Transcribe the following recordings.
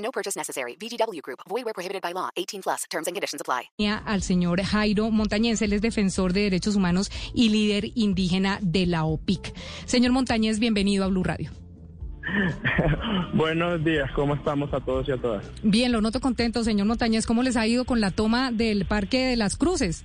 No purchase necessary. VGW Group. Void where prohibited by law. 18 plus. Terms and conditions apply. Al señor Jairo Montañez, él es defensor de derechos humanos y líder indígena de la OPIC. Señor Montañez, bienvenido a Blue Radio. Buenos días, ¿cómo estamos a todos y a todas? Bien, lo noto contento, señor Montañez. ¿Cómo les ha ido con la toma del Parque de las Cruces?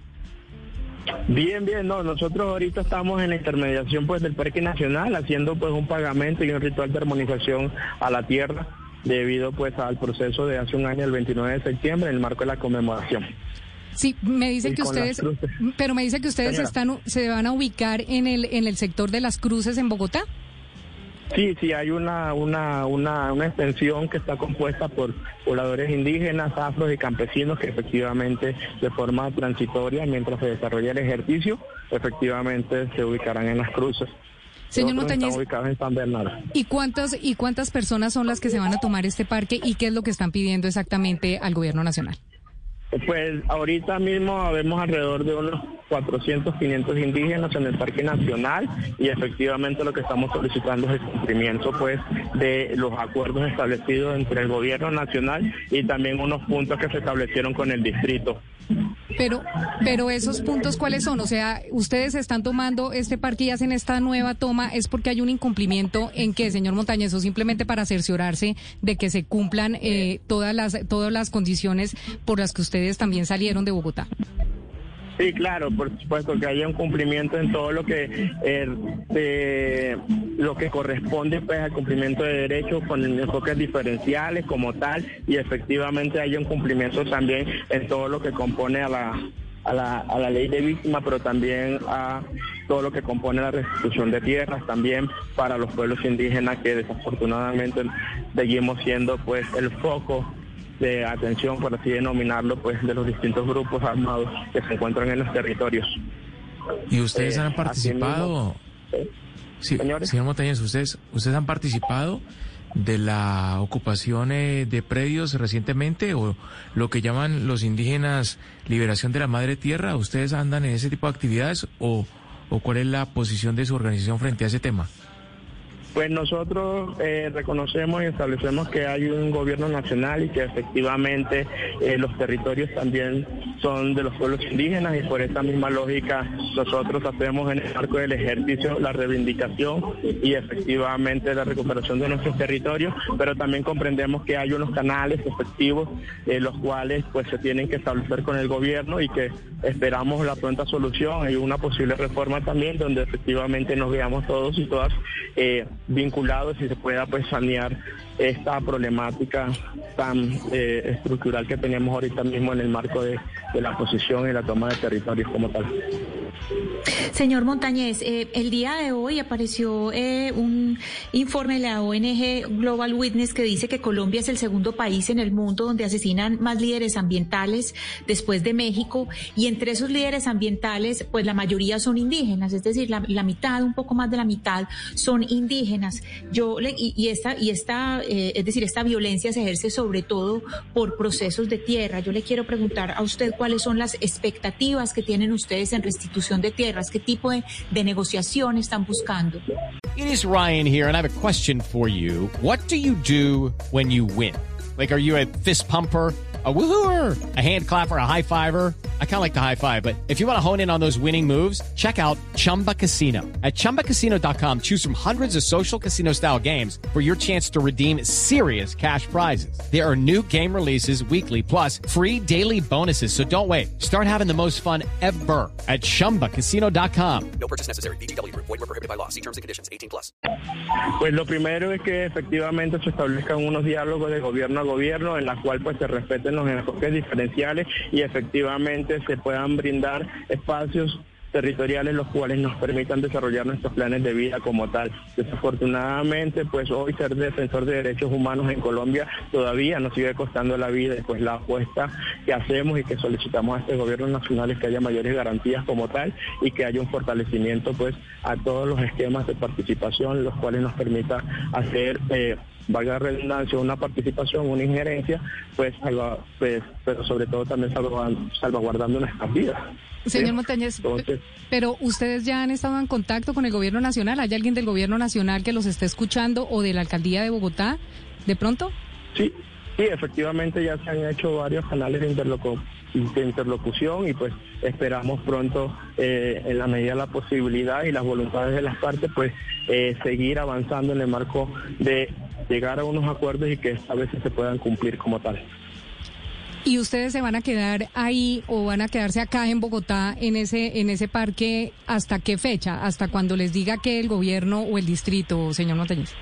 Bien, bien, no, nosotros ahorita estamos en la intermediación pues del Parque Nacional haciendo pues un pagamento y un ritual de armonización a la tierra debido pues al proceso de hace un año, el 29 de septiembre, en el marco de la conmemoración. Sí, me dicen que ustedes, pero me dicen que ustedes están, se van a ubicar en el, en el sector de las cruces en Bogotá. Sí, sí, hay una, una, una, una extensión que está compuesta por pobladores indígenas, afros y campesinos que efectivamente de forma transitoria, mientras se desarrolla el ejercicio, efectivamente se ubicarán en las cruces. Señor Montañez, en San Bernardo. ¿y cuántas, ¿y cuántas personas son las que se van a tomar este parque y qué es lo que están pidiendo exactamente al gobierno nacional? Pues ahorita mismo vemos alrededor de unos 400, 500 indígenas en el Parque Nacional y efectivamente lo que estamos solicitando es el cumplimiento pues de los acuerdos establecidos entre el gobierno nacional y también unos puntos que se establecieron con el distrito. Pero, pero esos puntos cuáles son? O sea, ustedes están tomando este parque y hacen esta nueva toma, ¿es porque hay un incumplimiento en qué, señor Montañez, o simplemente para cerciorarse de que se cumplan eh, todas las todas las condiciones por las que ustedes también salieron de Bogotá? Sí, claro, por supuesto que haya un cumplimiento en todo lo que eh, lo que corresponde pues al cumplimiento de derechos con enfoques diferenciales como tal y efectivamente haya un cumplimiento también en todo lo que compone a la a la, a la ley de víctimas, pero también a todo lo que compone la restitución de tierras, también para los pueblos indígenas que desafortunadamente seguimos siendo pues el foco de atención, por así denominarlo, pues de los distintos grupos armados que se encuentran en los territorios. ¿Y ustedes han participado? Sí, señor Montañez, ¿ustedes, ¿ustedes han participado de la ocupación de predios recientemente o lo que llaman los indígenas liberación de la madre tierra? ¿Ustedes andan en ese tipo de actividades o, o cuál es la posición de su organización frente a ese tema? Pues nosotros eh, reconocemos y establecemos que hay un gobierno nacional y que efectivamente eh, los territorios también son de los pueblos indígenas y por esta misma lógica nosotros hacemos en el marco del ejercicio la reivindicación y efectivamente la recuperación de nuestros territorios, pero también comprendemos que hay unos canales efectivos eh, los cuales pues se tienen que establecer con el gobierno y que esperamos la pronta solución y una posible reforma también donde efectivamente nos veamos todos y todas vinculados y se pueda pues sanear esta problemática tan eh, estructural que tenemos ahorita mismo en el marco de, de la posición y la toma de territorios como tal. Señor Montañez, eh, el día de hoy apareció eh, un informe de la ONG Global Witness que dice que Colombia es el segundo país en el mundo donde asesinan más líderes ambientales después de México y entre esos líderes ambientales, pues la mayoría son indígenas, es decir, la, mitad, un poco más de la mitad son indígenas. Yo le, y, esta y esta, eh, es decir, esta violencia se ejerce sobre todo por procesos de tierra. Yo le quiero preguntar a usted cuáles son las expectativas que tienen ustedes en restitución de tierras, qué tipo de, de negociación están buscando. It is Ryan here and I have a question for you. What do you do when you win? Like, are you a fist pumper? a woohooer, a hand clapper, a high fiver. I kind of like the high five, but if you want to hone in on those winning moves, check out Chumba Casino. At ChumbaCasino.com, choose from hundreds of social casino style games for your chance to redeem serious cash prizes. There are new game releases weekly, plus free daily bonuses. So don't wait. Start having the most fun ever at ChumbaCasino.com. No purchase necessary. BGW. Void were prohibited by law. See terms and conditions. 18 plus. Pues lo primero es que efectivamente se establezcan unos diálogos de gobierno a gobierno en la cual pues se respeten los enfoques diferenciales y efectivamente se puedan brindar espacios territoriales los cuales nos permitan desarrollar nuestros planes de vida como tal. Desafortunadamente, pues hoy ser defensor de derechos humanos en Colombia todavía nos sigue costando la vida pues la apuesta que hacemos y que solicitamos a este gobierno nacional es que haya mayores garantías como tal y que haya un fortalecimiento pues a todos los esquemas de participación los cuales nos permita hacer eh, valga redundancia, una participación, una injerencia, pues, pues pero sobre todo también salvaguardando nuestras vidas. Señor Montañez, pero ustedes ya han estado en contacto con el gobierno nacional. ¿Hay alguien del gobierno nacional que los esté escuchando o de la alcaldía de Bogotá de pronto? Sí, sí, efectivamente ya se han hecho varios canales de, interlocución y pues esperamos pronto, eh, en la medida de la posibilidad y las voluntades de las partes, pues eh, seguir avanzando en el marco de llegar a unos acuerdos y que a veces se puedan cumplir como tal. ¿Y ustedes se van a quedar ahí o van a quedarse acá en Bogotá en ese en ese parque hasta qué fecha? ¿Hasta cuando les diga que el gobierno o el distrito, señor Montañez?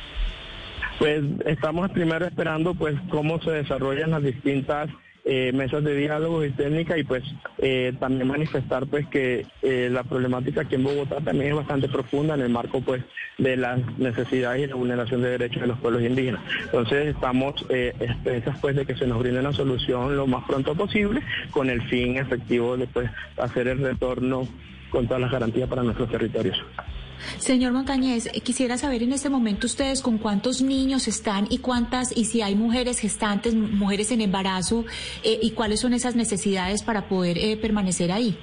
Pues estamos primero esperando pues cómo se desarrollan las distintas eh, mesas de diálogo y técnica y pues eh, también manifestar pues que eh, la problemática aquí en Bogotá también es bastante profunda en el marco pues de las necesidades y la vulneración de derechos de los pueblos indígenas. Entonces estamos expensas pues de que se nos brinde una solución lo más pronto posible con el fin efectivo de pues hacer el retorno con todas las garantías para nuestros territorios. Señor Montañez, eh, quisiera saber en este momento ustedes con cuántos niños están y cuántas, y si hay mujeres gestantes, mujeres en embarazo, eh, y cuáles son esas necesidades para poder eh, permanecer ahí.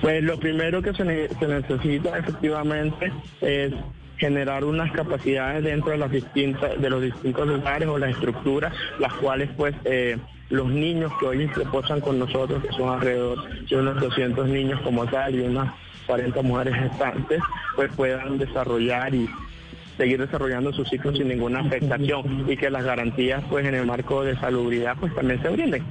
Pues lo primero que se, necesita efectivamente es generar unas capacidades dentro de las distintas de los distintos lugares o las estructuras las cuales pues los niños que hoy se posan con nosotros que son alrededor de unos 200 niños como tal y unas 40 mujeres gestantes, pues puedan desarrollar y seguir desarrollando sus ciclos sin ninguna afectación y que las garantías pues en el marco de salubridad pues también se brinden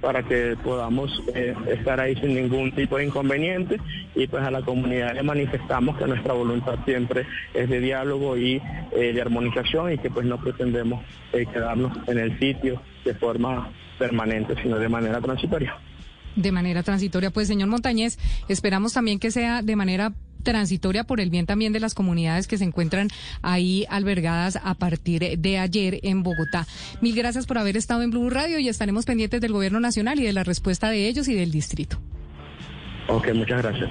para que podamos eh, estar ahí sin ningún tipo de inconveniente y pues a la comunidad le manifestamos que nuestra voluntad siempre es de diálogo y eh, de armonización y que pues no pretendemos eh, quedarnos en el sitio de forma permanente sino de manera transitoria de manera transitoria. Pues, señor Montañez, esperamos también que sea de manera transitoria por el bien también de las comunidades que se encuentran ahí albergadas a partir de ayer en Bogotá. Mil gracias por haber estado en Blue Radio y estaremos pendientes del gobierno nacional y de la respuesta de ellos y del distrito. Ok, muchas gracias.